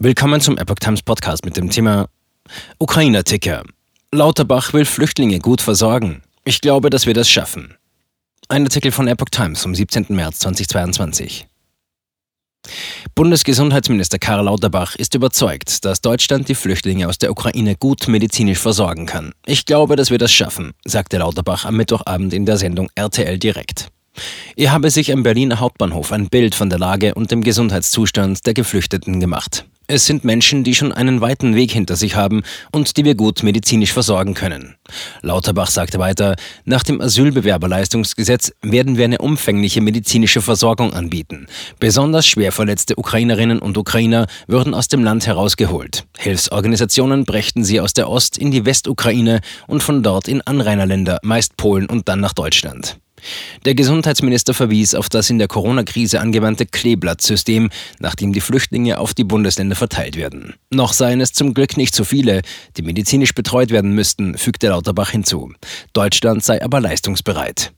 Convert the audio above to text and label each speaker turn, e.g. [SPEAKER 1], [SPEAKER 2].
[SPEAKER 1] Willkommen zum Epoch Times Podcast mit dem Thema Ukrainer-Ticker. Lauterbach will Flüchtlinge gut versorgen. Ich glaube, dass wir das schaffen. Ein Artikel von Epoch Times vom 17. März 2022. Bundesgesundheitsminister Karl Lauterbach ist überzeugt, dass Deutschland die Flüchtlinge aus der Ukraine gut medizinisch versorgen kann. Ich glaube, dass wir das schaffen, sagte Lauterbach am Mittwochabend in der Sendung RTL Direkt. Er habe sich am Berliner Hauptbahnhof ein Bild von der Lage und dem Gesundheitszustand der Geflüchteten gemacht. Es sind Menschen, die schon einen weiten Weg hinter sich haben und die wir gut medizinisch versorgen können. Lauterbach sagte weiter, nach dem Asylbewerberleistungsgesetz werden wir eine umfängliche medizinische Versorgung anbieten. Besonders schwer verletzte Ukrainerinnen und Ukrainer würden aus dem Land herausgeholt. Hilfsorganisationen brächten sie aus der Ost- in die Westukraine und von dort in Anrainerländer, meist Polen und dann nach Deutschland. Der Gesundheitsminister verwies auf das in der Corona-Krise angewandte Kleeblattsystem, nachdem die Flüchtlinge auf die Bundesländer verteilt werden. Noch seien es zum Glück nicht so viele, die medizinisch betreut werden müssten, fügte Lauterbach hinzu. Deutschland sei aber leistungsbereit.